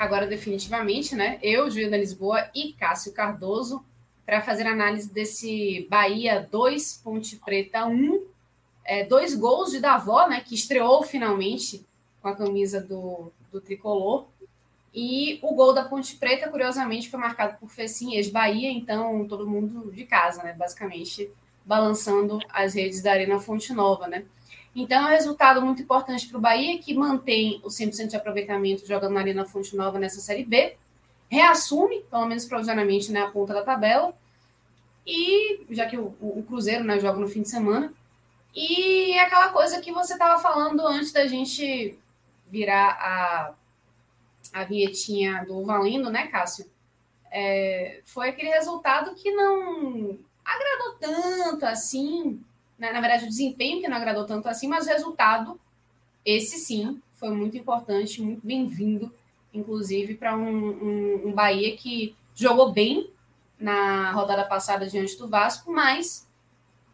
Agora definitivamente, né? Eu, Juliana Lisboa e Cássio Cardoso, para fazer análise desse Bahia 2, Ponte Preta 1. É, dois gols de Davó, né? Que estreou finalmente com a camisa do, do tricolor. E o gol da Ponte Preta, curiosamente, foi marcado por Fecim, ex-Bahia, então todo mundo de casa, né? Basicamente balançando as redes da Arena Fonte Nova, né? Então, é um resultado muito importante para o Bahia, que mantém o 100% de aproveitamento jogando na Arena Fonte Nova nessa Série B, reassume, pelo menos provisoriamente, né, a ponta da tabela, e já que o, o Cruzeiro né, joga no fim de semana, e é aquela coisa que você estava falando antes da gente virar a, a vinhetinha do Valendo, né, Cássio? É, foi aquele resultado que não agradou tanto assim né? na verdade, o desempenho que não agradou tanto assim, mas o resultado, esse sim, foi muito importante, muito bem-vindo, inclusive, para um, um, um Bahia que jogou bem na rodada passada diante do Vasco, mas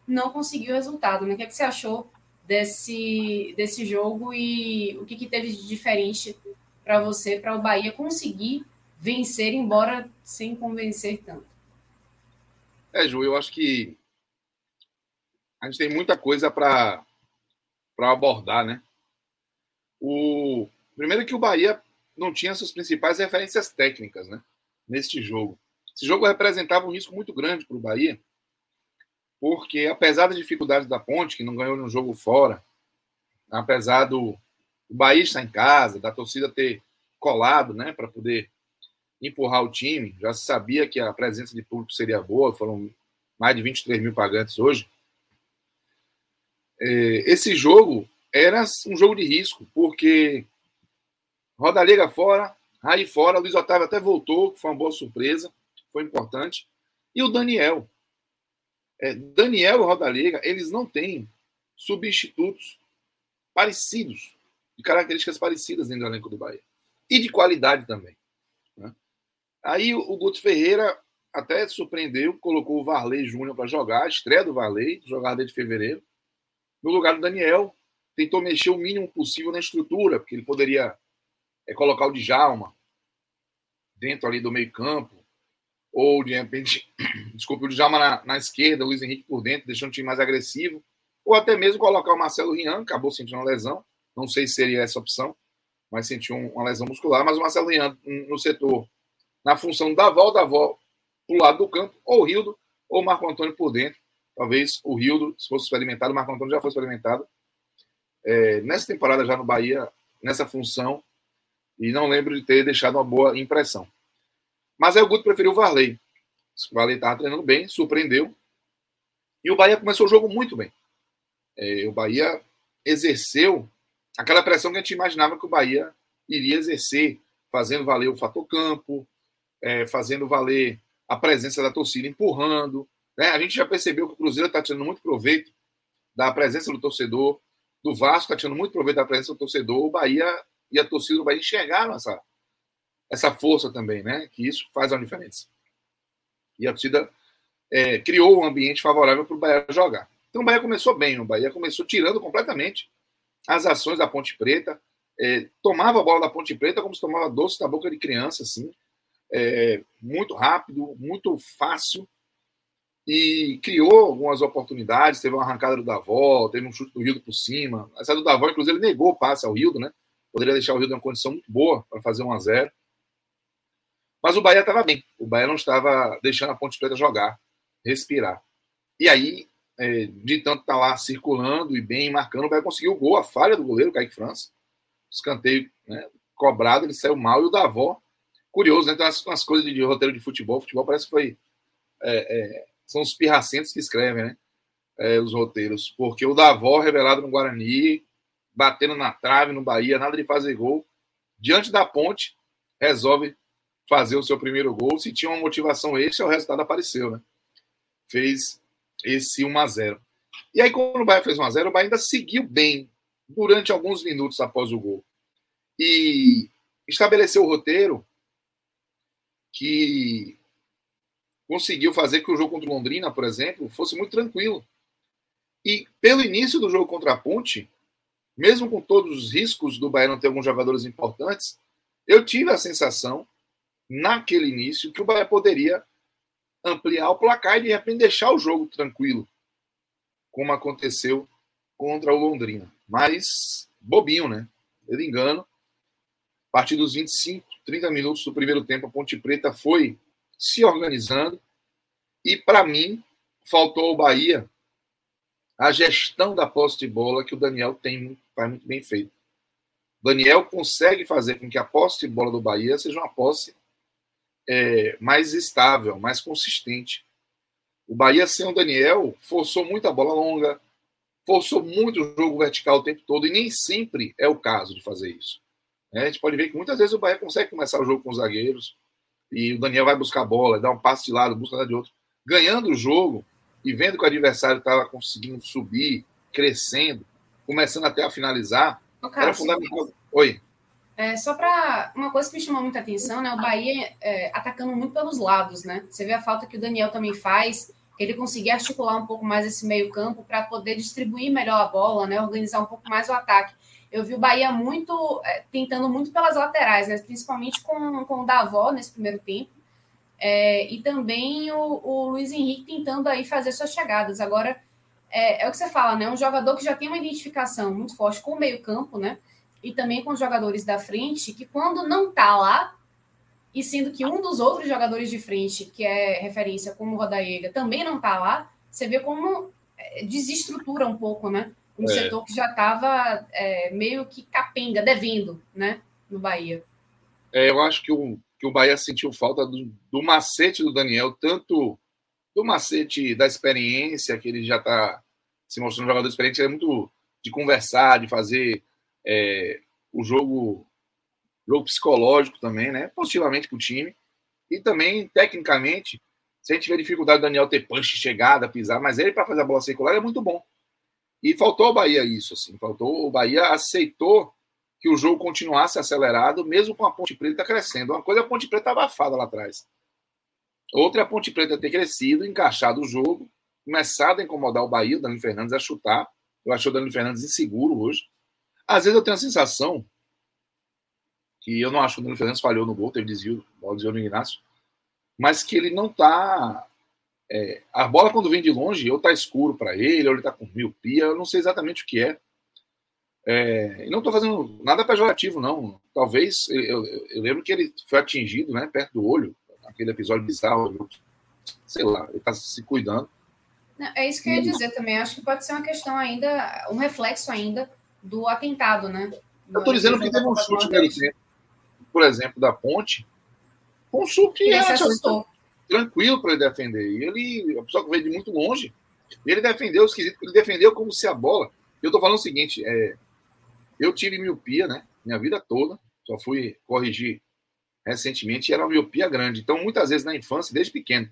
não conseguiu resultado. Né? O que, é que você achou desse, desse jogo e o que, que teve de diferente para você, para o Bahia conseguir vencer, embora sem convencer tanto? É, Ju, eu acho que a gente tem muita coisa para abordar, né? O primeiro que o Bahia não tinha suas principais referências técnicas, né? Neste jogo. Esse jogo representava um risco muito grande para o Bahia, porque apesar das dificuldades da Ponte, que não ganhou no jogo fora, apesar do o Bahia estar em casa, da torcida ter colado, né, para poder empurrar o time, já se sabia que a presença de público seria boa, foram mais de 23 mil pagantes hoje esse jogo era um jogo de risco, porque Rodalega fora, Raí fora, Luiz Otávio até voltou, foi uma boa surpresa, foi importante. E o Daniel. É, Daniel e Rodalega, eles não têm substitutos parecidos, de características parecidas dentro do elenco do Bahia. E de qualidade também. Né? Aí o Guto Ferreira até surpreendeu, colocou o Varley Júnior para jogar, a estreia do Varley, jogada desde fevereiro no lugar do Daniel, tentou mexer o mínimo possível na estrutura, porque ele poderia é, colocar o Djalma dentro ali do meio campo, ou de repente, desculpe, o Djalma na, na esquerda, o Luiz Henrique por dentro, deixando o time mais agressivo, ou até mesmo colocar o Marcelo Rian, acabou sentindo uma lesão, não sei se seria essa opção, mas sentiu uma lesão muscular, mas o Marcelo Rian no setor, na função da volta, da volta para o lado do campo, ou o Rildo, ou o Marco Antônio por dentro, Talvez o Rildo, se fosse experimentado, o Marco Antônio já foi experimentado. É, nessa temporada já no Bahia, nessa função, e não lembro de ter deixado uma boa impressão. Mas aí o Guto preferiu o Varley. O Varley estava treinando bem, surpreendeu. E o Bahia começou o jogo muito bem. É, o Bahia exerceu aquela pressão que a gente imaginava que o Bahia iria exercer, fazendo valer o fator campo, é, fazendo valer a presença da torcida empurrando, né? A gente já percebeu que o Cruzeiro está tirando muito proveito da presença do torcedor, do Vasco está tirando muito proveito da presença do torcedor, o Bahia e a torcida do Bahia enxergaram essa, essa força também, né? que isso faz a diferença. E a torcida é, criou um ambiente favorável para o Bahia jogar. Então o Bahia começou bem, o Bahia começou tirando completamente as ações da Ponte Preta, é, tomava a bola da Ponte Preta como se tomava doce da boca de criança, assim, é, muito rápido, muito fácil, e criou algumas oportunidades. Teve uma arrancada do Davó, teve um chute do Rildo por cima. Essa do Davó, inclusive, ele negou o passe ao Rildo, né? Poderia deixar o Rildo em uma condição muito boa para fazer 1 a 0 Mas o Bahia estava bem. O Bahia não estava deixando a Ponte Preta jogar, respirar. E aí é, de tanto estar tá lá circulando e bem marcando, o Bahia conseguiu o gol, a falha do goleiro, Kaique França. Escanteio né, cobrado, ele saiu mal. E o Davó, curioso, né? Tem umas, umas coisas de, de, roteiro de futebol. Futebol parece que foi. É, é, são os pirracentos que escrevem, né? É, os roteiros. Porque o Davó, revelado no Guarani, batendo na trave no Bahia, nada de fazer gol. Diante da ponte, resolve fazer o seu primeiro gol. Se tinha uma motivação extra, o resultado apareceu, né? Fez esse 1 a 0 E aí, quando o Bahia fez 1 a 0 o Bahia ainda seguiu bem durante alguns minutos após o gol. E estabeleceu o roteiro que conseguiu fazer que o jogo contra o Londrina, por exemplo, fosse muito tranquilo. E pelo início do jogo contra a Ponte, mesmo com todos os riscos do Bahia não ter alguns jogadores importantes, eu tive a sensação, naquele início, que o Bahia poderia ampliar o placar e de repente deixar o jogo tranquilo, como aconteceu contra o Londrina. Mas bobinho, né? Ele engano. A partir dos 25, 30 minutos do primeiro tempo, a Ponte Preta foi se organizando. E, para mim, faltou ao Bahia a gestão da posse de bola que o Daniel tem faz muito bem feito. Daniel consegue fazer com que a posse de bola do Bahia seja uma posse é, mais estável, mais consistente. O Bahia, sem o Daniel, forçou muito a bola longa, forçou muito o jogo vertical o tempo todo, e nem sempre é o caso de fazer isso. É, a gente pode ver que muitas vezes o Bahia consegue começar o jogo com os zagueiros, e o Daniel vai buscar a bola, dá um passe de lado, busca de outro, ganhando o jogo e vendo que o adversário estava conseguindo subir, crescendo, começando até a finalizar, era fundamental. Oi. É, só para uma coisa que me chamou muita atenção, né? O Bahia é, atacando muito pelos lados, né? Você vê a falta que o Daniel também faz, ele conseguir articular um pouco mais esse meio campo para poder distribuir melhor a bola, né? Organizar um pouco mais o ataque. Eu vi o Bahia muito é, tentando muito pelas laterais, né? Principalmente com, com o Davó nesse primeiro tempo. É, e também o, o, Luiz Henrique tentando aí fazer suas chegadas. Agora, é, é o que você fala, né? Um jogador que já tem uma identificação muito forte com o meio campo, né? e também com os jogadores da frente, que quando não tá lá, e sendo que um dos outros jogadores de frente, que é referência como o Rodaega, também não tá lá, você vê como é, desestrutura um pouco, né? Um é. setor que já estava é, meio que capenga, devendo, né? No Bahia. É, eu acho que o, que o Bahia sentiu falta do, do macete do Daniel, tanto do macete da experiência, que ele já está se mostrando um jogador experiente, ele é muito de conversar, de fazer é, o jogo, jogo psicológico também, né? Positivamente para o time. E também, tecnicamente, se a gente tiver dificuldade do Daniel ter punch, chegada, pisar, mas ele, para fazer a bola circular, é muito bom. E faltou ao Bahia isso, assim. Faltou, o Bahia aceitou que o jogo continuasse acelerado, mesmo com a Ponte Preta crescendo. Uma coisa é a Ponte Preta abafada lá atrás. Outra é a Ponte Preta ter crescido, encaixado o jogo, começado a incomodar o Bahia, o Danilo Fernandes a chutar. Eu achei o Danilo Fernandes inseguro hoje. Às vezes eu tenho a sensação que eu não acho que o Nuno Fernandes falhou no gol, teve desvio, bola desvio no Ignacio, mas que ele não está. É, a bola, quando vem de longe, ou está escuro para ele, ou ele está com miopia, eu não sei exatamente o que é. é não estou fazendo nada pejorativo, não. Talvez, eu, eu, eu, lembro que ele foi atingido né, perto do olho, aquele episódio bizarro, sei lá, ele está se cuidando. Não, é isso que eu ia dizer também. Acho que pode ser uma questão ainda, um reflexo ainda do atentado, né? Eu estou dizendo que teve um chute dele, por exemplo, da ponte, um chute que era tranquilo para ele defender. E ele, a pessoa que veio de muito longe, ele defendeu o esquisito, ele defendeu como se a bola. Eu estou falando o seguinte: é, eu tive miopia, né? Minha vida toda, só fui corrigir recentemente, e era uma miopia grande. Então, muitas vezes na infância, desde pequeno,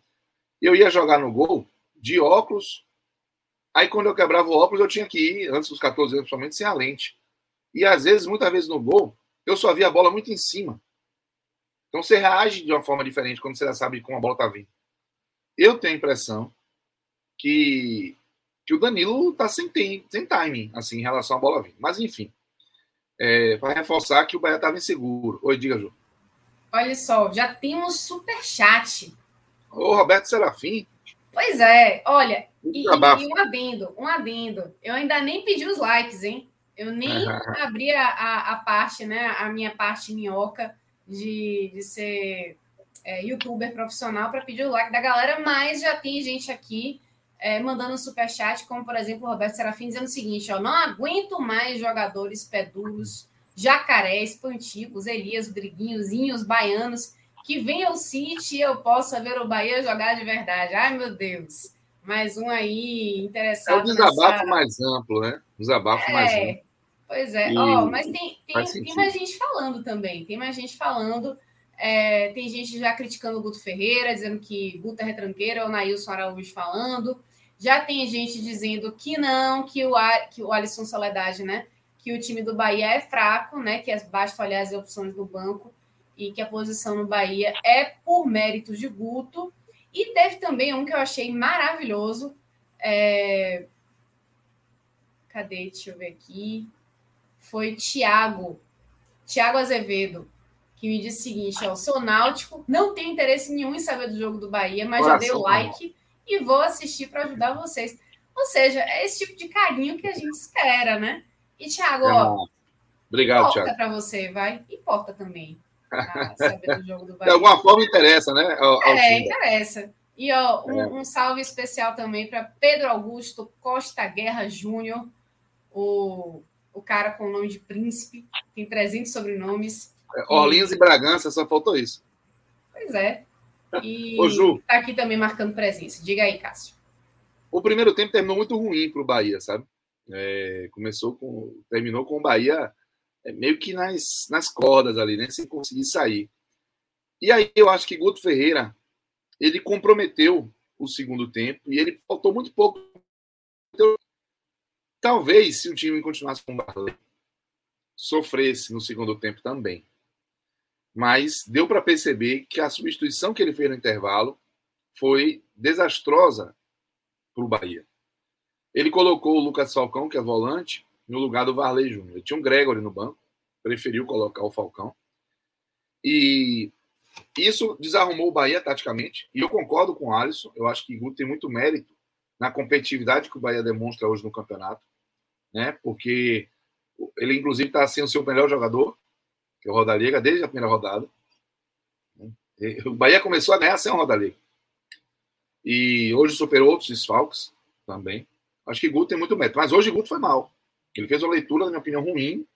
eu ia jogar no gol de óculos Aí quando eu quebrava o óculos, eu tinha que ir, antes dos 14 anos, principalmente, sem a lente. E às vezes, muitas vezes no gol, eu só via a bola muito em cima. Então você reage de uma forma diferente quando você já sabe como a bola está vindo. Eu tenho a impressão que, que o Danilo está sem, sem timing, assim, em relação à bola vindo. Mas enfim, é, para reforçar que o Bahia estava inseguro. Oi, diga, Ju. Olha só, já temos super chat. Ô, Roberto Serafim. Pois é, olha, e, e, um adendo, um adendo. Eu ainda nem pedi os likes, hein? Eu nem abri a, a, a, parte, né? A minha parte minhoca de, de ser é, youtuber profissional para pedir o like da galera, mas já tem gente aqui é, mandando um superchat, como por exemplo o Roberto Serafim dizendo o seguinte: ó, não aguento mais jogadores pé duros, jacarés, pantigos, Elias, Briguinhos, Inhos, baianos, que venham ao City e eu possa ver o Bahia jogar de verdade. Ai, meu Deus. Mais um aí interessado. É um desabafo nessa... mais amplo, né? Desabafo é, mais amplo. Pois é. Oh, mas tem, tem, tem mais gente falando também. Tem mais gente falando. É, tem gente já criticando o Guto Ferreira, dizendo que Guto é retranqueiro, o Nailson Araújo falando. Já tem gente dizendo que não, que o, que o Alisson Soledade, né? Que o time do Bahia é fraco, né? Que basta olhar as opções do banco e que a posição no Bahia é por mérito de Guto. E teve também um que eu achei maravilhoso. É... Cadê? Deixa eu ver aqui. Foi Tiago, Tiago Azevedo que me disse o seguinte: ó, sou náutico, não tenho interesse nenhum em saber do jogo do Bahia, mas Coração, já dei o like e vou assistir para ajudar vocês. Ou seja, é esse tipo de carinho que a gente espera, né? E, Thiago, ó, Obrigado, importa Thiago. para você, vai? Importa também. saber do jogo do Bahia. De alguma forma interessa, né? Ao, ao é, interessa. E ó, um, é. um salve especial também para Pedro Augusto Costa Guerra Júnior, o, o cara com o nome de príncipe, tem 300 sobrenomes. Orleans e Bragança, só faltou isso. Pois é. E Ô, Ju, tá aqui também marcando presença. Diga aí, Cássio. O primeiro tempo terminou muito ruim para o Bahia, sabe? É, começou com. Terminou com o Bahia é, meio que nas, nas cordas ali, né? Sem conseguir sair. E aí eu acho que Guto Ferreira ele comprometeu o segundo tempo e ele faltou muito pouco. Talvez, se o time continuasse com o Barley, sofresse no segundo tempo também mas deu para perceber que a substituição que ele fez no intervalo foi desastrosa para o Bahia. Ele colocou o Lucas Falcão, que é volante, no lugar do Varley Júnior. Tinha um Gregory no banco, preferiu colocar o Falcão. E isso desarrumou o Bahia taticamente. E eu concordo com o Alisson. Eu acho que Guto tem muito mérito na competitividade que o Bahia demonstra hoje no campeonato. Né? Porque ele, inclusive, está sem o seu melhor jogador, que é o Roda Liga, desde a primeira rodada. O Bahia começou a ganhar sem o Roda Liga. E hoje superou outros desfalques também. Acho que Guto tem muito mérito. Mas hoje Guto foi mal. Ele fez uma leitura, na minha opinião, ruim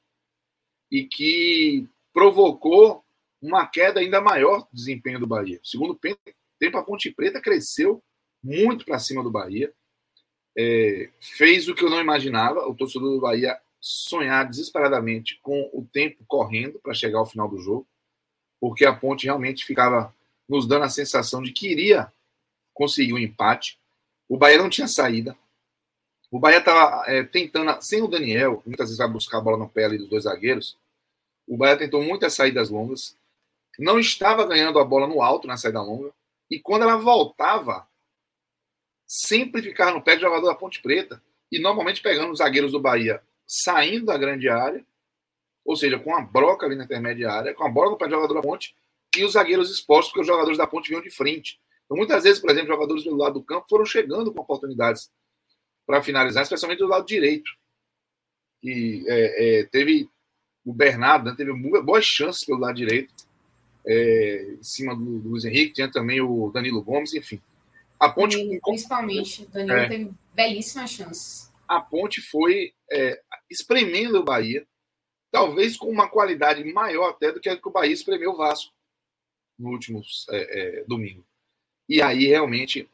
e que provocou uma queda ainda maior do desempenho do Bahia. Segundo tempo, a Ponte Preta cresceu muito para cima do Bahia. É, fez o que eu não imaginava. O torcedor do Bahia sonhar desesperadamente com o tempo correndo para chegar ao final do jogo, porque a Ponte realmente ficava nos dando a sensação de que iria conseguir um empate. O Bahia não tinha saída. O Bahia estava é, tentando, sem o Daniel, muitas vezes vai buscar a bola no pé ali dos dois zagueiros. O Bahia tentou muitas saídas longas, não estava ganhando a bola no alto na saída longa, e quando ela voltava, sempre ficava no pé de jogador da Ponte Preta, e normalmente pegando os zagueiros do Bahia saindo da grande área, ou seja, com a broca ali na intermediária, com a bola no pé do jogador da ponte e os zagueiros expostos, porque os jogadores da ponte vinham de frente. Então, muitas vezes, por exemplo, jogadores do lado do campo foram chegando com oportunidades para finalizar, especialmente do lado direito. E é, é, teve o Bernardo, né, teve boas chances pelo lado direito, é, em cima do, do Luiz Henrique, tinha também o Danilo Gomes, enfim. A ponte. Danilo, principalmente, o Danilo é. teve belíssimas chances a ponte foi é, espremendo o Bahia, talvez com uma qualidade maior até do que a que o Bahia espremeu o Vasco no último é, é, domingo. E aí realmente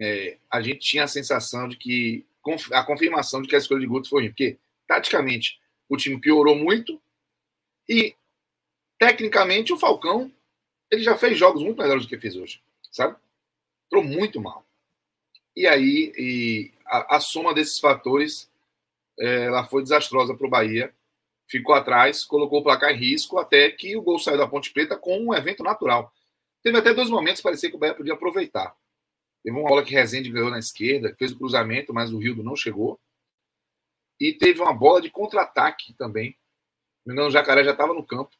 é, a gente tinha a sensação de que a confirmação de que a escolha de Guto foi ruim, porque taticamente o time piorou muito e tecnicamente o Falcão ele já fez jogos muito melhores do que fez hoje, sabe? Entrou muito mal. E aí e a, a soma desses fatores é, ela foi desastrosa para o Bahia. Ficou atrás, colocou o placar em risco até que o gol saiu da Ponte Preta com um evento natural. Teve até dois momentos que parecia que o Bahia podia aproveitar. Teve uma bola que Rezende ganhou na esquerda, fez o cruzamento, mas o Rildo não chegou. E teve uma bola de contra-ataque também. O Jacaré já estava no campo.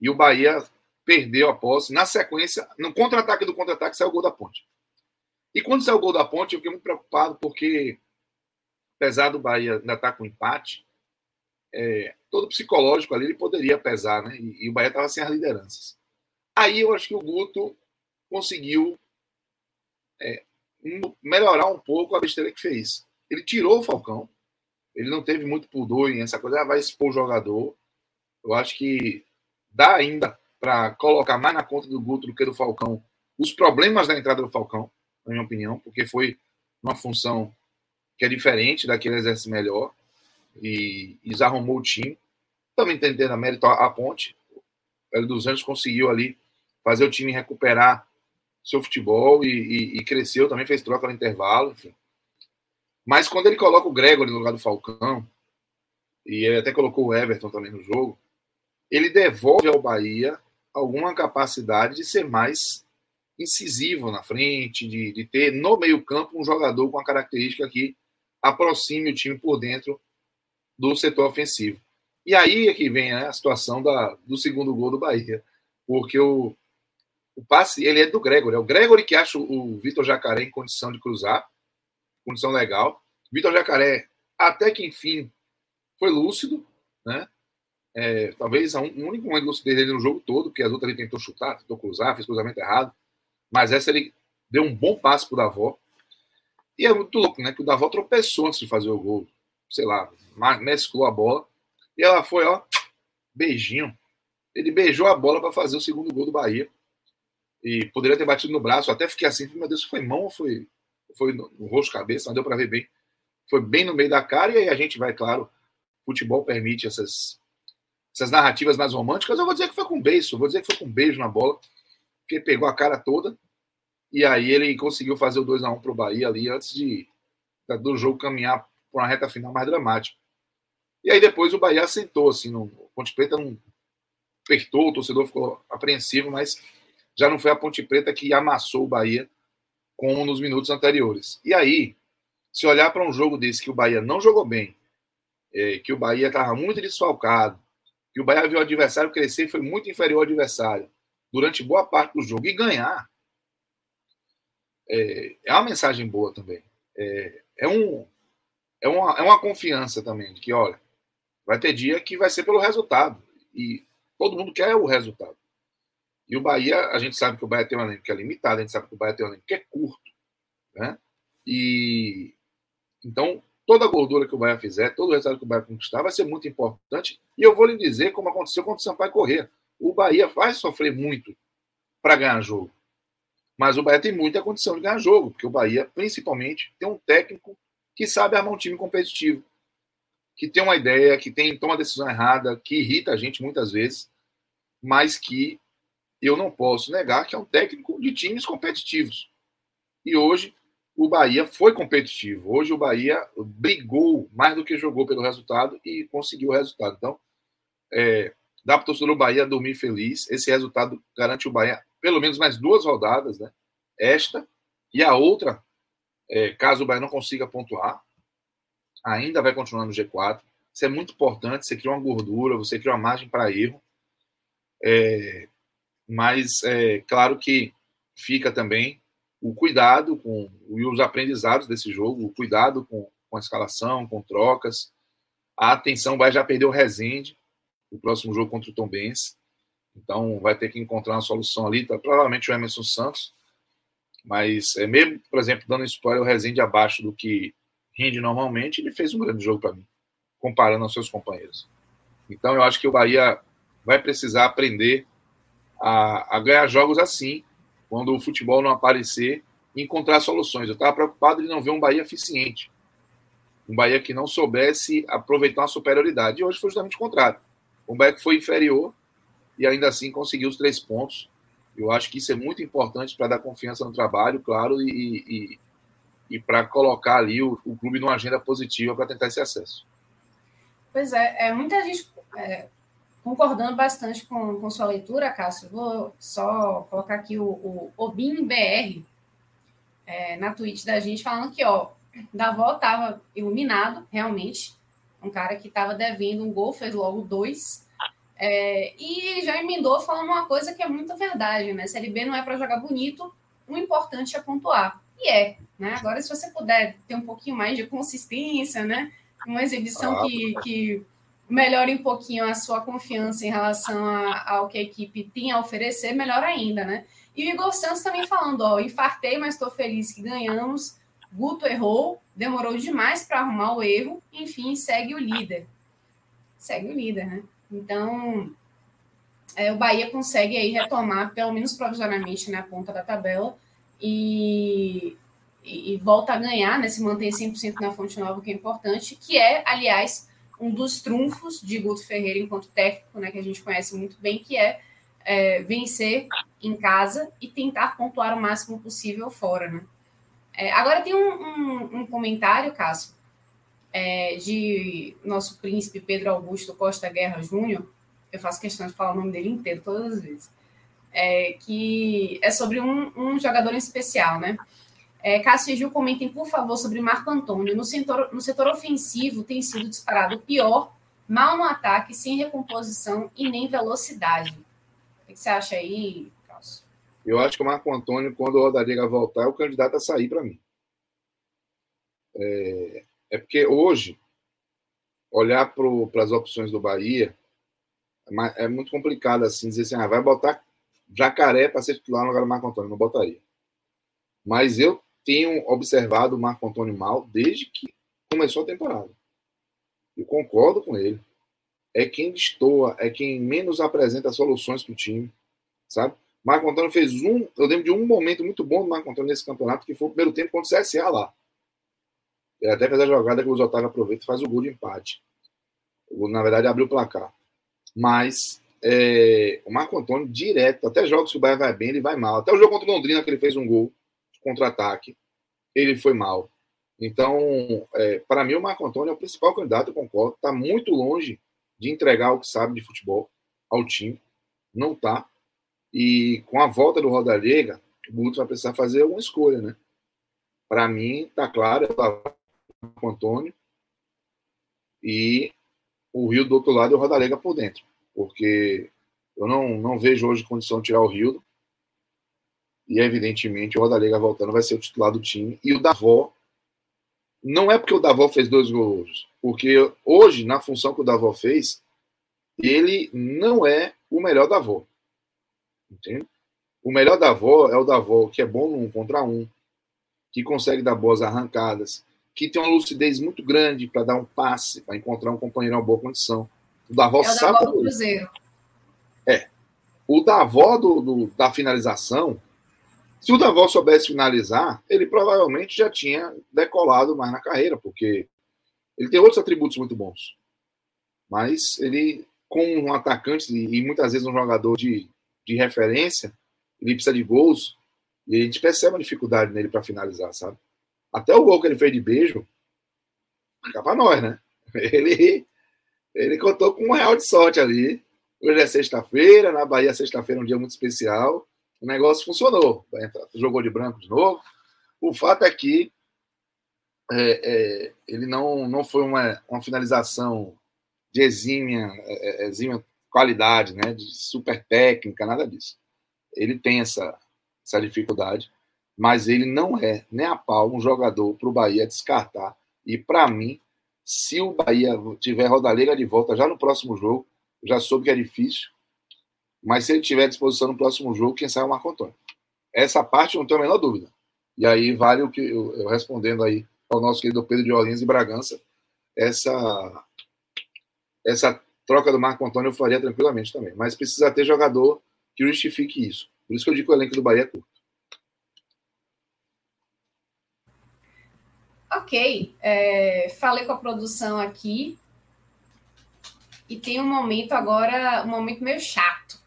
E o Bahia perdeu a posse. Na sequência, no contra-ataque do contra-ataque, saiu o gol da ponte. E quando saiu o gol da ponte, eu fiquei muito preocupado, porque, apesar do Bahia ainda estar tá com empate, é, todo psicológico ali ele poderia pesar, né? E, e o Bahia estava sem as lideranças. Aí eu acho que o Guto conseguiu é, melhorar um pouco a besteira que fez. Ele tirou o Falcão, ele não teve muito pudor em essa coisa, ah, vai expor o jogador. Eu acho que dá ainda para colocar mais na conta do Guto do que do Falcão os problemas da entrada do Falcão, na minha opinião, porque foi uma função que é diferente da que ele exerce melhor e, desarrumou o time. Também entendendo a mérito a, ponte. Hélio dos Anjos conseguiu ali fazer o time recuperar seu futebol e, e, e, cresceu, também fez troca no intervalo, enfim. Mas quando ele coloca o Gregory no lugar do Falcão, e ele até colocou o Everton também no jogo, ele devolve ao Bahia alguma capacidade de ser mais incisivo na frente, de, de ter no meio-campo um jogador com a característica que aproxime o time por dentro do setor ofensivo. E aí é que vem né, a situação da, do segundo gol do Bahia, porque o, o passe ele é do Gregory, é o Gregory que acha o Vitor Jacaré em condição de cruzar, condição legal. Vitor Jacaré, até que enfim, foi lúcido, né? É, talvez o um, único momento de dele no jogo todo, porque as outras ele tentou chutar, tentou cruzar, fez cruzamento errado. Mas essa ele deu um bom passo pro Davó. E é muito louco, né? Que o Davó tropeçou antes de fazer o gol. Sei lá, mesclou a bola. E ela foi, ó, beijinho. Ele beijou a bola para fazer o segundo gol do Bahia. E poderia ter batido no braço. Até fiquei assim, meu Deus, foi mão ou foi, foi no, no rosto cabeça? Não deu para ver bem. Foi bem no meio da cara. E aí a gente vai, claro, futebol permite essas, essas narrativas mais românticas. Eu vou dizer que foi com beijo. Eu vou dizer que foi com beijo na bola porque pegou a cara toda. E aí ele conseguiu fazer o 2 a 1 para o Bahia ali antes de do jogo caminhar para uma reta final mais dramática. E aí depois o Bahia assentou, assim, no Ponte Preta não apertou, o torcedor ficou apreensivo, mas já não foi a Ponte Preta que amassou o Bahia como nos minutos anteriores. E aí, se olhar para um jogo desse que o Bahia não jogou bem, é, que o Bahia estava muito desfalcado, que o Bahia viu o adversário crescer e foi muito inferior ao adversário, durante boa parte do jogo e ganhar, é, é uma mensagem boa também. É, é, um, é, uma, é uma confiança também de que, olha, vai ter dia que vai ser pelo resultado. E todo mundo quer o resultado. E o Bahia, a gente sabe que o Bahia tem um elenco que é limitado, a gente sabe que o Bahia tem um elenco que é curto. Né? E então, toda a gordura que o Bahia fizer, todo o resultado que o Bahia conquistar vai ser muito importante. E eu vou lhe dizer como aconteceu contra o Sampaio Correr o Bahia vai sofrer muito para ganhar jogo. Mas o Bahia tem muita condição de ganhar jogo, porque o Bahia, principalmente, tem um técnico que sabe armar um time competitivo, que tem uma ideia, que tem toma decisão errada, que irrita a gente muitas vezes, mas que eu não posso negar que é um técnico de times competitivos. E hoje o Bahia foi competitivo. Hoje o Bahia brigou mais do que jogou pelo resultado e conseguiu o resultado. Então, é, dá para o torcedor do Bahia dormir feliz. Esse resultado garante o Bahia pelo menos mais duas rodadas, né? Esta e a outra, é, caso o Bahia não consiga pontuar, ainda vai continuar no G4. Isso é muito importante. Você cria uma gordura, você cria uma margem para erro. É, mas é claro que fica também o cuidado com e os aprendizados desse jogo, o cuidado com, com a escalação, com trocas. A atenção, Bahia já perdeu o Rezende, o próximo jogo contra o Tom Benz. Então vai ter que encontrar uma solução ali, tá, provavelmente o Emerson Santos. Mas é mesmo, por exemplo, dando spoiler, o Rezende abaixo do que rende normalmente, ele fez um grande jogo para mim, comparando aos seus companheiros. Então eu acho que o Bahia vai precisar aprender a, a ganhar jogos assim, quando o futebol não aparecer, encontrar soluções. Eu estava preocupado de não ver um Bahia eficiente. Um Bahia que não soubesse aproveitar uma superioridade. E hoje foi justamente o contrário. O Beck foi inferior e ainda assim conseguiu os três pontos. Eu acho que isso é muito importante para dar confiança no trabalho, claro, e, e, e para colocar ali o, o, clube numa agenda positiva para tentar esse acesso. Pois é, é muita gente é, concordando bastante com, com sua leitura, Cássio. Vou só colocar aqui o, o Obin BR é, na tweet da gente falando que ó, Davó estava iluminado, realmente, um cara que estava devendo um gol, fez logo dois. É, e já emendou falando uma coisa que é muito verdade, né? Série B não é para jogar bonito, o importante é pontuar. E é, né? Agora, se você puder ter um pouquinho mais de consistência, né? Uma exibição que, que melhore um pouquinho a sua confiança em relação a, ao que a equipe tem a oferecer, melhor ainda, né? E o Igor Santos também falando, ó, infartei, mas estou feliz que ganhamos. Guto errou, demorou demais para arrumar o erro, enfim, segue o líder. Segue o líder, né? Então, é, o Bahia consegue aí retomar, pelo menos provisoriamente, na né, ponta da tabela e, e, e, volta a ganhar, né, se mantém 100% na Fonte Nova, que é importante, que é, aliás, um dos trunfos de Guto Ferreira enquanto técnico, né, que a gente conhece muito bem, que é, é vencer em casa e tentar pontuar o máximo possível fora. Né? É, agora tem um, um, um comentário, Cássio, é, de nosso príncipe Pedro Augusto Costa Guerra Júnior, eu faço questão de falar o nome dele inteiro todas as vezes, é, que é sobre um, um jogador especial, né? É, Cássio e Gil comentem, por favor, sobre Marco Antônio. No setor, no setor ofensivo tem sido disparado pior, mal no ataque, sem recomposição e nem velocidade. O que você acha aí, Cássio? Eu acho que o Marco Antônio, quando o Rodariga voltar, é o candidato a sair para mim. É, é, porque hoje, olhar para as opções do Bahia, é, é muito complicado assim, dizer assim, ah, vai botar Jacaré para ser titular no lugar do Marco Antônio. Não botaria. Mas eu tenho observado o Marco Antônio mal desde que começou a temporada. Eu concordo com ele. É quem destoa, é quem menos apresenta soluções para o time, sabe? Marco Antônio fez um. Eu lembro de um momento muito bom do Marco Antônio nesse campeonato, que foi o primeiro tempo contra o CSA lá. Ele até fez a jogada que o Otávio aproveita e faz o gol de empate. Na verdade, abriu o placar. Mas é, o Marco Antônio, direto, até jogos que o Bahia vai bem, ele vai mal. Até o jogo contra o Londrina, que ele fez um gol contra-ataque, ele foi mal. Então, é, para mim, o Marco Antônio é o principal candidato, eu concordo. Está muito longe de entregar o que sabe de futebol ao time. Não está. E com a volta do Rodalega, o Guto vai precisar fazer uma escolha, né? Para mim, está claro, é o Marco Antônio e o Rio do outro lado e o Rodalega por dentro. Porque eu não, não vejo hoje condição de tirar o Rio e, evidentemente, o Rodalega voltando vai ser o titular do time. E o Davó, não é porque o Davó fez dois gols, porque hoje, na função que o Davó fez, ele não é o melhor Davó. Entende? O melhor Davó é o Davó que é bom no um contra um, que consegue dar boas arrancadas, que tem uma lucidez muito grande para dar um passe, para encontrar um companheiro em uma boa condição. O Davó é o sabe. Davó do Cruzeiro. É. O Davó do, do, da finalização, se o Davó soubesse finalizar, ele provavelmente já tinha decolado mais na carreira, porque ele tem outros atributos muito bons. Mas ele, como um atacante e muitas vezes um jogador de, de referência, ele precisa de gols, e a gente percebe a dificuldade nele para finalizar, sabe? Até o gol que ele fez de beijo, fica para nós, né? Ele, ele contou com um real de sorte ali. Hoje é sexta-feira, na Bahia, sexta-feira é um dia muito especial o negócio funcionou. Jogou de branco de novo. O fato é que é, é, ele não, não foi uma, uma finalização de exímia, é, é, exímia qualidade, né, de super técnica, nada disso. Ele tem essa, essa dificuldade, mas ele não é nem a pau um jogador para o Bahia descartar. E para mim, se o Bahia tiver Rodalega de volta já no próximo jogo, já soube que é difícil, mas se ele tiver à disposição no próximo jogo, quem sabe é o Marco Antônio. Essa parte não tenho a menor dúvida. E aí vale o que eu, eu respondendo aí ao nosso querido Pedro de Orleans e Bragança, essa essa troca do Marco Antônio eu faria tranquilamente também. Mas precisa ter jogador que justifique isso. Por isso que eu digo que o elenco do Bahia é curto. Ok. É, falei com a produção aqui. E tem um momento agora, um momento meio chato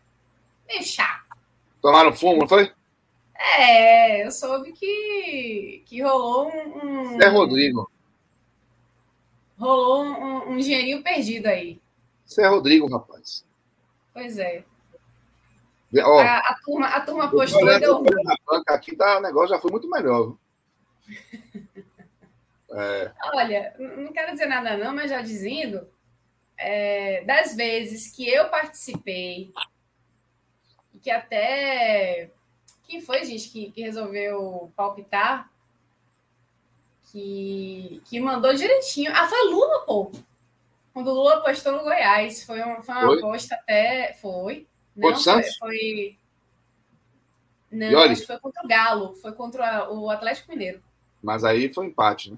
meio chato. Tomaram fumo, não foi? É, eu soube que, que rolou um. É Rodrigo. Rolou um, um dinheirinho perdido aí. Isso é Rodrigo, rapaz. Pois é. Ó, a, a, turma, a turma postou e deu. Banca aqui tá, o negócio já foi muito melhor. é. Olha, não quero dizer nada, não, mas já dizendo, é, das vezes que eu participei que até. Quem foi, gente, que, que resolveu palpitar? Que, que mandou direitinho. Ah, foi Lula, pô. Quando o Lula apostou no Goiás. Foi uma, foi uma foi? aposta até. Foi. Não, foi, foi. Não, acho que foi contra o Galo, foi contra o Atlético Mineiro. Mas aí foi empate, né?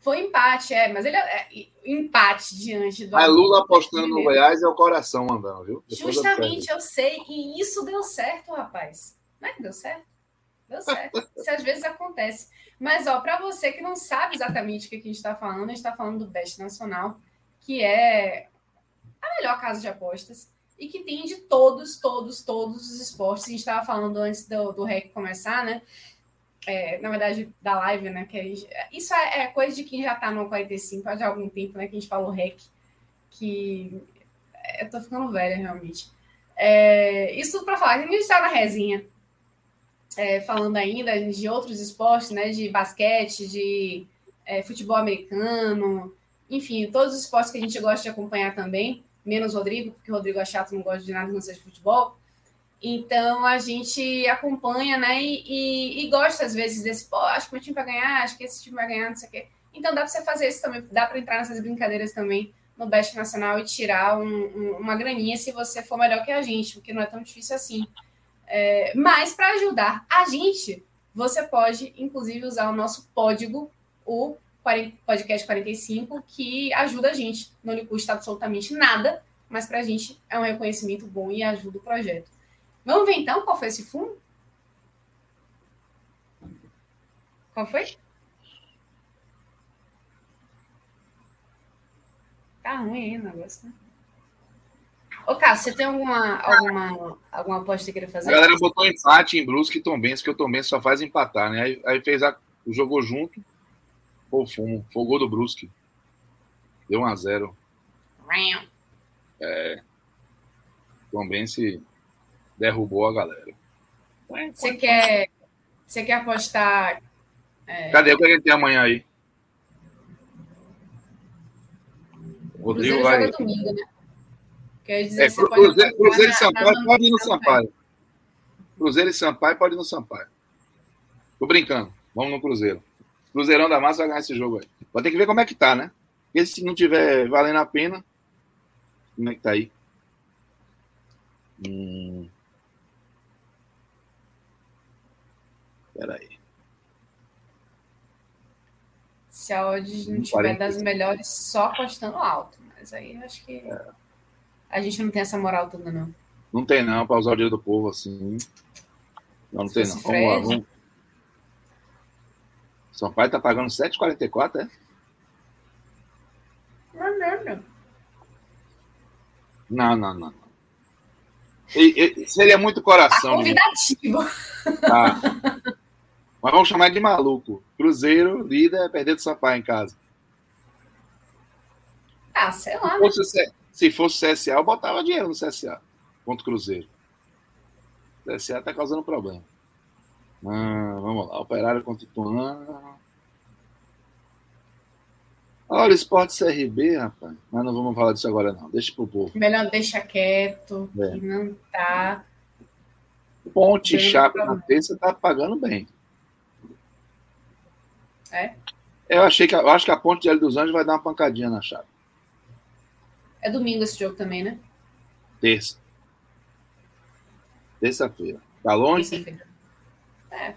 Foi empate, é, mas ele é, é empate diante do. Mas Lula apostando no. Goiás é o coração mandando, viu? Depois eu Justamente, eu sei, e isso deu certo, rapaz. Não é que deu certo? Deu certo. Isso às vezes acontece. Mas, ó, para você que não sabe exatamente o que a gente está falando, a gente está falando do Best Nacional, que é a melhor casa de apostas e que tem de todos, todos, todos os esportes. A gente estava falando antes do, do REC começar, né? É, na verdade, da live, né? Que gente- isso é, é coisa de quem já está no 45 há algum tempo, né? Que a gente falou REC, que eu tô ficando velha, realmente. É, isso tudo para falar, a gente está na resinha, é, falando ainda de outros esportes, né? De basquete, de é, futebol americano, enfim, todos os esportes que a gente gosta de acompanhar também, menos o Rodrigo, porque o Rodrigo é chato, não gosta de nada que não seja futebol. Então a gente acompanha, né? E, e- e gosta às vezes desse, pô, acho que meu time vai ganhar, acho que esse time vai ganhar, não sei o quê. Então dá para você fazer isso também, dá para entrar nessas brincadeiras também no Best Nacional e tirar um- um- uma graninha se você for melhor que a gente, porque não é tão difícil assim. É, mas para ajudar a gente, você pode, inclusive, usar o nosso código, o 40 podcast 45, que ajuda a gente. Não lhe custa absolutamente nada, mas para a gente é um reconhecimento bom e ajuda o projeto. Vamos ver então qual foi esse fundo? Qual foi? Tá ruim aí o negócio, né? Ô, Cássio, você tem alguma, alguma, alguma aposta que queira A fazer? galera botou empate em Brusque e Tombense, que o Tombense só faz empatar, né? Aí, aí fez a, jogou junto, pô, fumo, gol do Brusque. Deu 1 a 0 Tombense derrubou a galera. Você quer, você quer apostar Cadê o que a gente tem amanhã aí? O Rodrigo vai. joga domingo, né? Quer dizer, É, Cruzeiro, Cruzeiro e Sampaio na pode ir no Sampaio. Cruzeiro e Sampaio pode ir no Sampaio. Tô brincando. Vamos no Cruzeiro. Cruzeirão da Massa vai ganhar esse jogo aí. Vai ter que ver como é que tá, né? Porque se não tiver valendo a pena, como é que tá aí? Hum. Peraí. Se a odds não tiver 40. das melhores, só apostando alto. Mas aí eu acho que É. a gente não tem essa moral toda, não. Não tem não, para usar o dinheiro do povo assim. Não, não tem não. fosse Vamos lá, Fred. vamos. Sampaio tá pagando 7,44, é? Não, não, não. Não, não, não. E, e, seria muito Tá coração. menino. convidativo. Tá. Mas vamos chamar de maluco. Cruzeiro, líder, perder do Sampaio em casa. Ah, sei lá, Se né? fosse, o C- se fosse CSA, eu botava dinheiro no CSA contra o Cruzeiro. O CSA tá causando problema. Ah, vamos lá. Operário contra Ituano. Olha, Esporte CRB, rapaz. Mas não vamos falar disso agora, não. Deixa pro povo. Melhor deixa quieto, É. que não tá. Ponte Chape na terça tá pagando bem. É? Eu achei que eu acho que a Ponte de Hélio dos Anjos vai dar uma pancadinha na Chape. É domingo esse jogo também, né? Terça. Terça-feira. Tá longe? Terça-feira. É.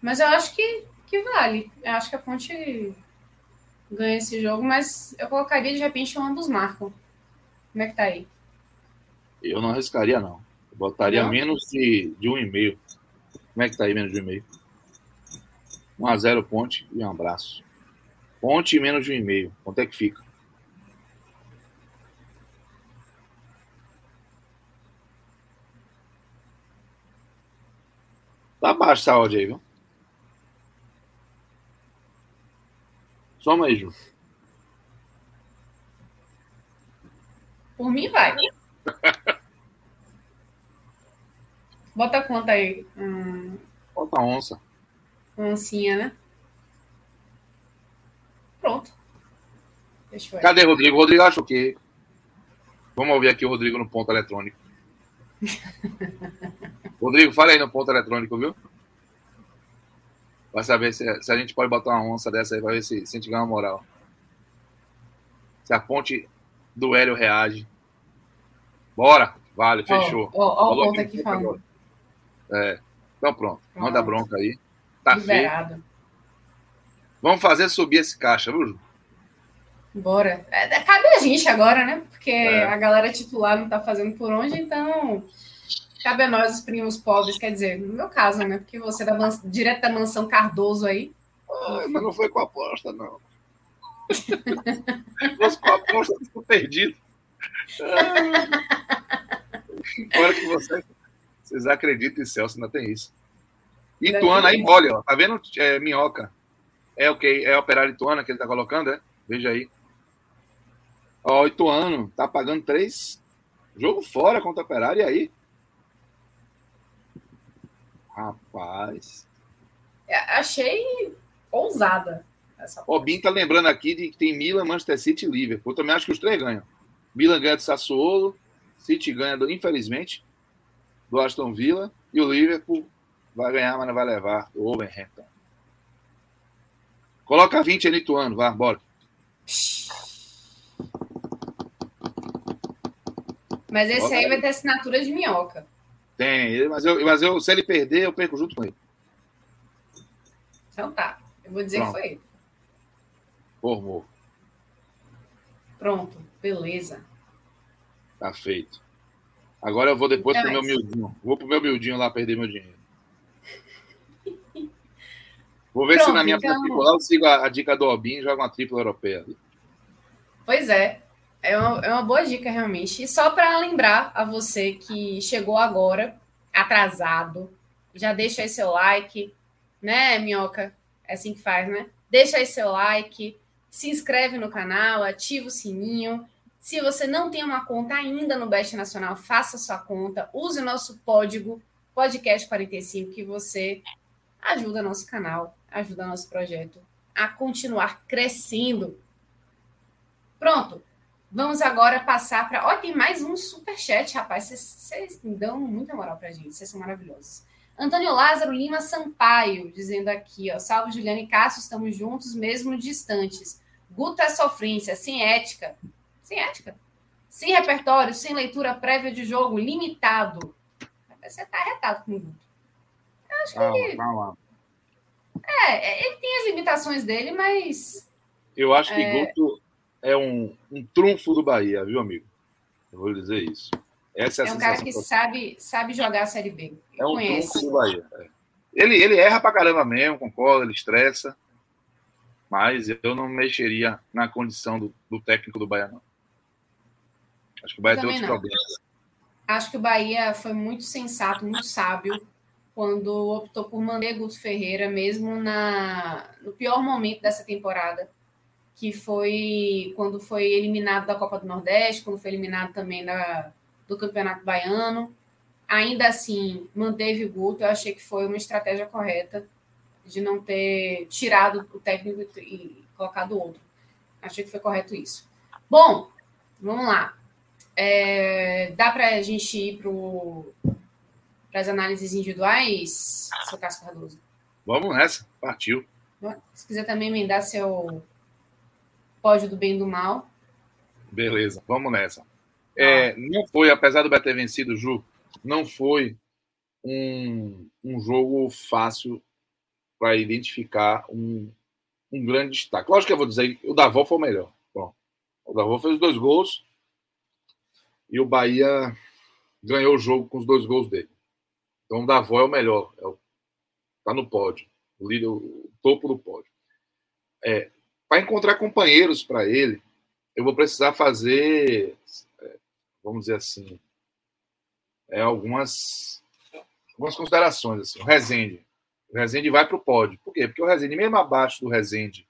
Mas eu acho que, que vale. Eu acho que a Ponte ganha esse jogo, mas eu colocaria de repente um ambos marcam. Como é que tá aí? Eu não arriscaria, não. Eu botaria Não? menos de, de um e meio. Como é que tá aí, menos de um e meio? 1 a 0 Ponte e um abraço. Ponte e menos de um e meio. Quanto é que fica? Tá baixo essa odd aí, viu? Soma aí, Ju. Por mim, vai. Bota a conta aí. Hum, Bota a onça. Uma oncinha, né? Pronto. Deixa eu. Cadê o Rodrigo? O Rodrigo acha o quê? Vamos ouvir aqui o Rodrigo no ponto eletrônico. Rodrigo, fala aí no ponto eletrônico, viu? Vai saber se, se a gente pode botar uma onça dessa aí, vai ver se, se a gente ganha uma moral. Se a ponte do Hélio reage. Bora! Vale, fechou. Ó, ó, ó o ponto aqui falando. É. Então pronto, pronto. manda bronca aí. Tá Liberado. feio. Vamos fazer subir esse caixa, viu? Bora. É, cabe a gente agora, né? Porque é. a galera titular não tá fazendo por onde, então cabe a nós, os primos pobres, quer dizer, no meu caso, né? Porque você é da man... direto da mansão Cardoso aí. Ai, mas não foi com aposta, não. Fosse com aposta, eu perdido. Agora que vocês, vocês acreditam em Celso, ainda tem isso. Ituana aí mole, ó. Tá vendo? É, minhoca. É o que? É operário Ituana que ele tá colocando, é? Veja aí. Ó, o Ituano tá pagando três. Jogo fora contra o operário, e aí? Rapaz. É, achei ousada essa. O Bin tá lembrando aqui de que tem Milan, Manchester City e Liverpool. Eu também acho que os três ganham. Milan ganha do Sassuolo, City ganha, do, infelizmente, do Aston Villa e o Liverpool vai ganhar, mas não vai levar o Overhampton. Coloca 20 aí no Ituano, vai, bora. Mas esse aí vai ter assinatura de minhoca. Tem, mas, eu, mas eu, se ele perder, eu perco junto com ele. Então tá. Eu vou dizer Pronto. que foi ele. Formou. Pronto, beleza. Tá feito. Agora eu vou depois pro meu miudinho. Vou pro meu miudinho lá perder meu dinheiro. Vou ver Pronto, se na minha então... particular eu sigo a, a, dica do Obin e jogo uma tripla europeia. Pois é. É uma, é uma boa dica, realmente. E só para lembrar a você que chegou agora, atrasado, já deixa aí seu like, né, Minhoca? É assim que faz, né? Deixa aí seu like, se inscreve no canal, ativa o sininho. Se você não tem uma conta ainda no Best Nacional, faça sua conta, use o nosso código podcast 45 que você ajuda nosso canal, ajuda nosso projeto a continuar crescendo. Pronto. Vamos agora passar para. Ó, tem mais um super chat, rapaz. Vocês dão muita moral para gente. Vocês são maravilhosos. Antônio Lázaro Lima Sampaio, dizendo aqui, ó. Salve, Juliana e Cássio, estamos juntos, mesmo distantes. Guto é sofrência, sem ética. Sem ética? Sem repertório, sem leitura prévia de jogo, limitado. Você tá arretado com o Guto. Eu acho que ele... É, é, ele tem as limitações dele, mas. Eu acho que é... Guto é um, um trunfo do Bahia, viu, amigo? Eu vou dizer isso. Essa é, é um cara que sabe, sabe jogar a Série B. É um conhece. trunfo do Bahia. É. Ele, ele erra pra caramba mesmo, concorda, ele estressa. Mas eu não mexeria na condição do, do técnico do Bahia, não. Acho que o Bahia tem outros não. problemas. Acho que o Bahia foi muito sensato, muito sábio, quando optou por manter Guto Ferreira, mesmo na, no pior momento dessa temporada que foi quando foi eliminado da Copa do Nordeste, quando foi eliminado também da, do Campeonato Baiano. Ainda assim, manteve o Guto. Eu achei que foi uma estratégia correta de não ter tirado o técnico e colocado outro. Achei que foi correto isso. Bom, vamos lá. É, dá para a gente ir para as análises individuais, seu Cássio Cardoso? Vamos nessa, partiu. Se quiser também emendar seu pódio do bem e do mal. Beleza, vamos nessa. É, ah. não foi, apesar do Beto ter vencido, Ju, não foi um, um jogo fácil para identificar um, um grande destaque. Lógico que eu vou dizer que o Davó foi o melhor. Bom, o Davó fez dois gols e o Bahia ganhou o jogo com os dois gols dele. Então o Davó é o melhor, é o, tá no pódio, o líder, o topo do pódio. É, para encontrar companheiros para ele, eu vou precisar fazer, é, vamos dizer assim, é, algumas, algumas considerações. Assim. O Rezende. O Rezende vai para o pódio. Por quê? Porque o Rezende, mesmo abaixo do Rezende,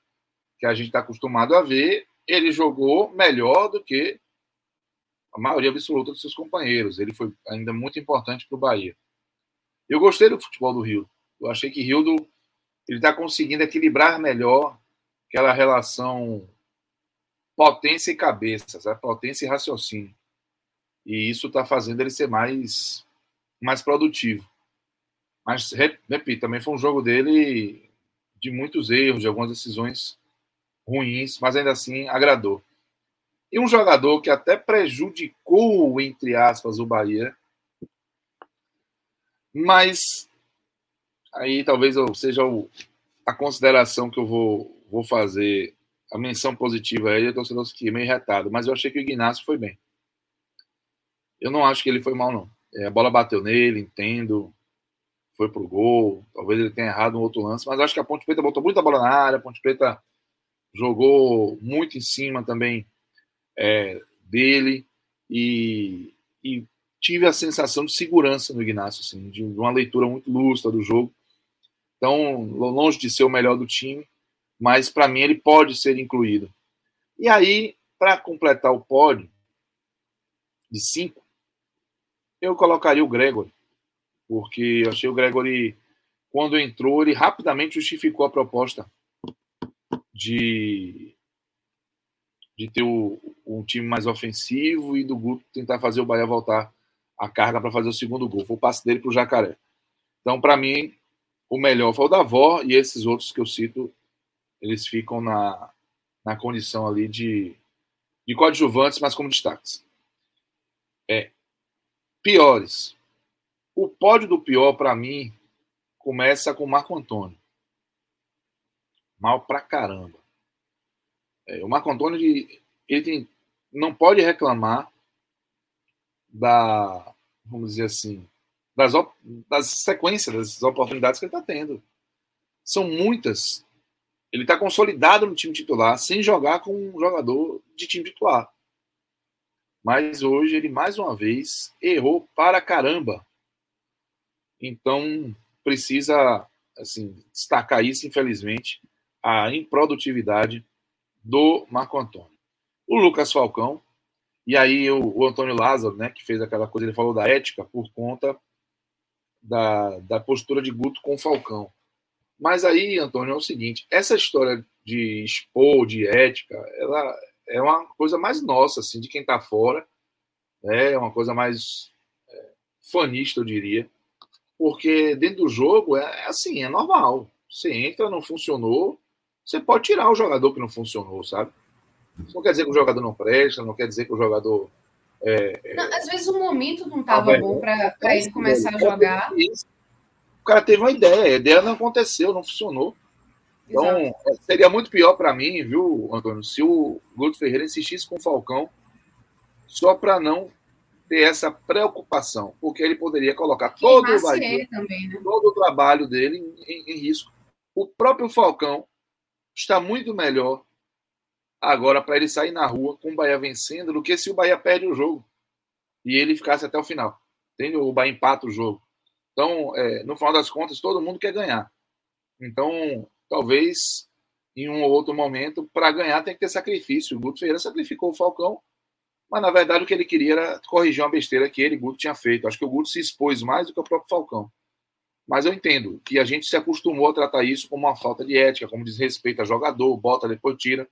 que a gente está acostumado a ver, ele jogou melhor do que a maioria absoluta dos seus companheiros. Ele foi ainda muito importante para o Bahia. Eu gostei do futebol do Rio. Eu achei que Rio ele está conseguindo equilibrar melhor aquela relação potência e cabeça, sabe? potência e raciocínio. E isso está fazendo ele ser mais, mais produtivo. Mas, repito, também foi um jogo dele de muitos erros, de algumas decisões ruins, mas ainda assim agradou. E um jogador que até prejudicou, entre aspas, o Bahia, mas aí talvez eu, seja o, a consideração que eu vou, vou fazer, a menção positiva aí, eu torcedor que meio retado, mas eu achei que o Ignacio foi bem. Eu não acho que ele foi mal, não. É, a bola bateu nele, entendo, foi pro gol, talvez ele tenha errado um outro lance, mas acho que a Ponte Preta botou muita bola na área, a Ponte Preta jogou muito em cima também é, dele e, e, tive a sensação de segurança no Ignacio, assim, de uma leitura muito lúcida do jogo. Então, longe de ser o melhor do time, mas para mim ele pode ser incluído. E aí, para completar o pódio de cinco, eu colocaria o Gregory, porque eu achei o Gregory, quando entrou, ele rapidamente justificou a proposta de, de ter o, um time mais ofensivo e do Guto tentar fazer o Bahia voltar a carga para fazer o segundo gol. Foi o passe dele para o Jacaré. Então, para mim, o melhor foi o da Vó e esses outros que eu cito, eles ficam na, na condição ali de, de coadjuvantes, mas como destaques. É, piores. O pódio do pior, para mim, começa com o Marco Antônio. Mal pra caramba. É, o Marco Antônio, ele, ele tem, não pode reclamar da, vamos dizer assim, das, das sequências, das oportunidades que ele está tendo. São muitas. Ele está consolidado no time titular, sem jogar com um jogador de time titular. Mas hoje ele, mais uma vez, errou para caramba. Então, precisa assim, destacar isso, infelizmente, a improdutividade do Marco Antônio. O Lucas Falcão, e aí o, o, Antônio Lázaro, né, que fez aquela coisa, ele falou da ética por conta da, da postura de Guto com o Falcão. Mas aí, Antônio, é o seguinte: essa história de expor, de ética, ela é uma coisa mais nossa, assim, de quem está fora. Né, é uma coisa mais é, fanista, eu diria. Porque dentro do jogo é, é assim, é normal. Você entra, não funcionou, você pode tirar o jogador que não funcionou, sabe? Isso não quer dizer que o jogador não presta, não quer dizer que o jogador. É, é não, às vezes o momento não estava bom para ele começar a jogar. O cara teve uma ideia, a ideia não aconteceu, não funcionou. Então, Exato. seria muito pior para mim, viu, Antônio, se o Guto Ferreira insistisse com o Falcão só para não ter essa preocupação, porque ele poderia colocar todo o, Bahia, também, né? todo o trabalho dele em, em, em risco. O próprio Falcão está muito melhor agora para ele sair na rua com o Bahia vencendo do que se o Bahia perde o jogo e ele ficasse até o final. Entende? O Bahia empata o jogo. Então, é, no final das contas, todo mundo quer ganhar. Então, talvez em um ou outro momento, para ganhar tem que ter sacrifício. O Guto Ferreira sacrificou o Falcão, mas na verdade o que ele queria era corrigir uma besteira que ele, Guto, tinha feito. Acho que o Guto se expôs mais do que o próprio Falcão. Mas eu entendo que a gente se acostumou a tratar isso como uma falta de ética, como desrespeito a jogador, bota, depois tira.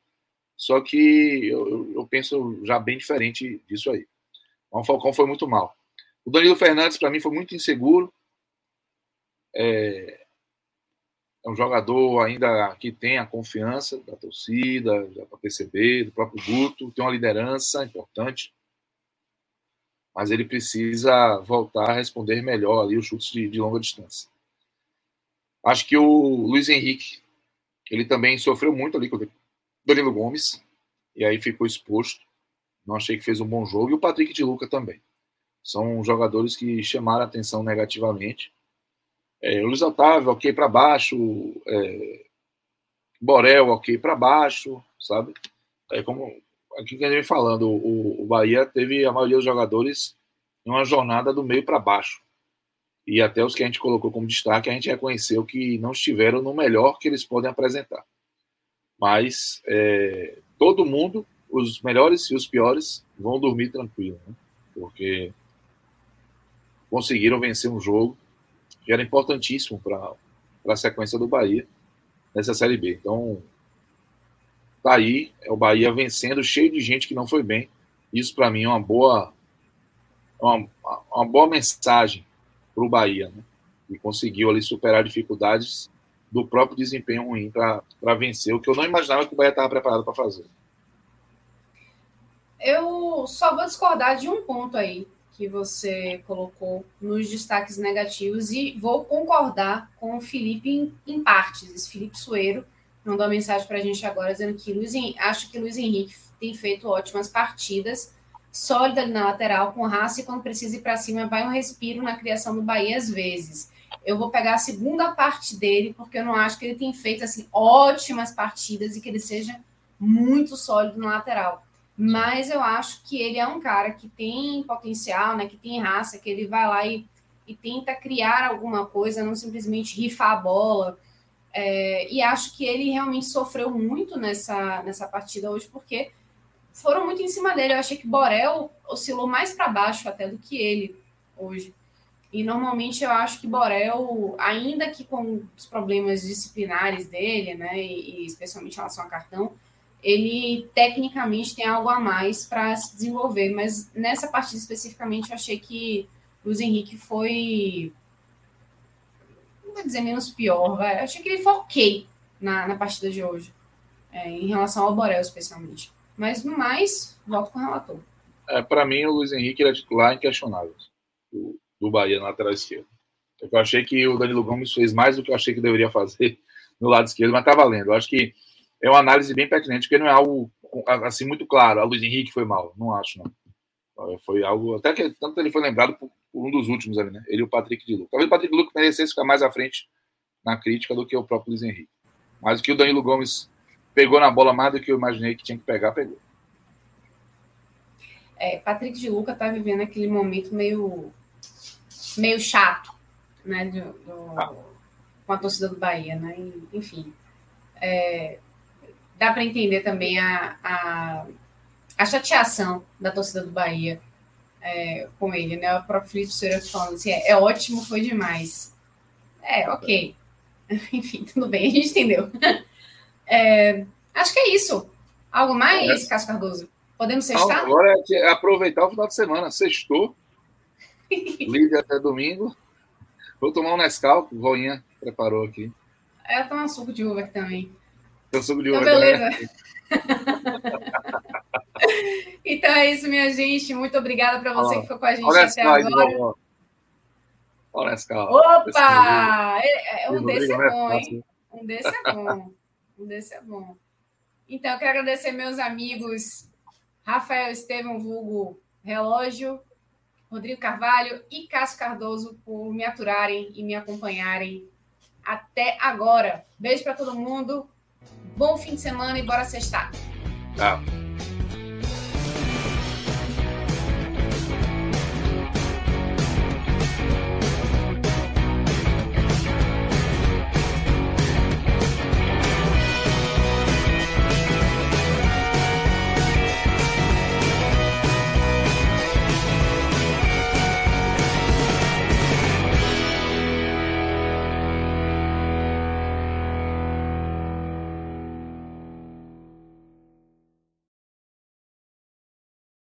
Só que eu, eu penso já bem diferente disso aí. O Falcão foi muito mal. O Danilo Fernandes, para mim, foi muito inseguro. É, é, um jogador ainda que tem a confiança da torcida, já para perceber, do próprio Guto, tem uma liderança importante. Mas ele precisa voltar a responder melhor ali os chutes de, de longa distância. Acho que o Luiz Henrique, ele também sofreu muito ali com Danilo Gomes, e aí ficou exposto. Não achei que fez um bom jogo. E o Patrick de Luca também. São jogadores que chamaram a atenção negativamente. É, o Luiz Otávio, ok para baixo. É, Borel, ok para baixo, sabe? É como aqui que a gente vem falando, o, o Bahia teve a maioria dos jogadores em uma jornada do meio para baixo. E até os que a gente colocou como destaque, a gente reconheceu que não estiveram no melhor que eles podem apresentar mas é, todo mundo, os melhores e os piores, vão dormir tranquilo, né? porque conseguiram vencer um jogo que era importantíssimo para a sequência do Bahia nessa Série B. Então, tá aí, é o Bahia vencendo, cheio de gente que não foi bem. Isso, para mim, é uma boa, uma, uma boa mensagem para o Bahia, né? E conseguiu ali superar dificuldades do próprio desempenho ruim para vencer, o que eu não imaginava que o Bahia estava preparado para fazer. Eu só vou discordar de um ponto aí. que você colocou nos destaques negativos e vou concordar com o Felipe em, em partes. Esse Felipe Sueiro mandou uma mensagem para a gente agora dizendo que Luiz, acho que Luiz Henrique tem feito ótimas partidas, sólido ali na lateral, com raça e quando precisa ir para cima vai um respiro na criação do Bahia às vezes. Eu vou pegar a segunda parte dele, porque eu não acho que ele tem feito assim ótimas partidas e que ele seja muito sólido na lateral mas eu acho que ele é um cara que tem potencial, né, que tem raça, que ele vai lá e, e tenta criar alguma coisa, não simplesmente rifar a bola. É, e acho que ele realmente sofreu muito nessa, nessa partida hoje, porque foram muito em cima dele. Eu achei que Borel oscilou mais para baixo até do que ele hoje. E normalmente eu acho que Borel, ainda que com os problemas disciplinares dele, né, e, especialmente em relação a cartão, ele tecnicamente tem algo a mais para se desenvolver, mas nessa partida especificamente eu achei que Luiz Henrique foi não vou dizer menos pior, vai. eu achei que ele foi ok na, na partida de hoje, é, em relação ao Borel especialmente. Mas no mais, volto com o relator. É, para mim, o Luiz Henrique era titular inquestionável do Bahia na lateral esquerda. Eu achei que o Danilo Gomes fez mais do que eu achei que deveria fazer no lado esquerdo, mas tá valendo. Eu acho que é uma análise bem pertinente, porque não é algo assim muito claro. A Luiz Henrique foi mal, não acho, não. Foi algo. Até que tanto ele foi lembrado por, por um dos últimos ali, né? Ele e o Patrick de Luca. Talvez o Patrick de Luca merecesse ficar mais à frente na crítica do que o próprio Luiz Henrique. Mas o que o Danilo Gomes pegou na bola mais do que eu imaginei que tinha que pegar, pegou. É, Patrick de Luca tá vivendo aquele momento meio, meio chato, né? Do, do, ah. Com a torcida do Bahia, né? Enfim. É, dá para entender também a, a, a, chateação da torcida do Bahia é, com ele, né? O próprio Felipe Souza falando assim, é, é, ótimo, foi demais. É, ok. Enfim, tudo bem, a gente entendeu. É, acho que é isso. Algo mais, é. Cássio Cardoso? Podemos sextar? Agora é aproveitar o final de semana. Sextou. Liga até domingo. Vou tomar um Nescau, que o Voinha preparou aqui. É, tomar um suco de uva aqui também. Eu sou de então, beleza. Né? então é isso, minha gente. Muito obrigada para você que ficou com a gente Olha até agora. Olha carro. Opa! É, é, um desse é bom, hein? Um desse é bom. Um desse é bom. Então, eu quero agradecer meus amigos Rafael Estevam, vulgo Relógio, Rodrigo Carvalho e Cássio Cardoso por me aturarem e me acompanharem até agora. Beijo para todo mundo. Bom fim de semana e bora sextar. Tchau.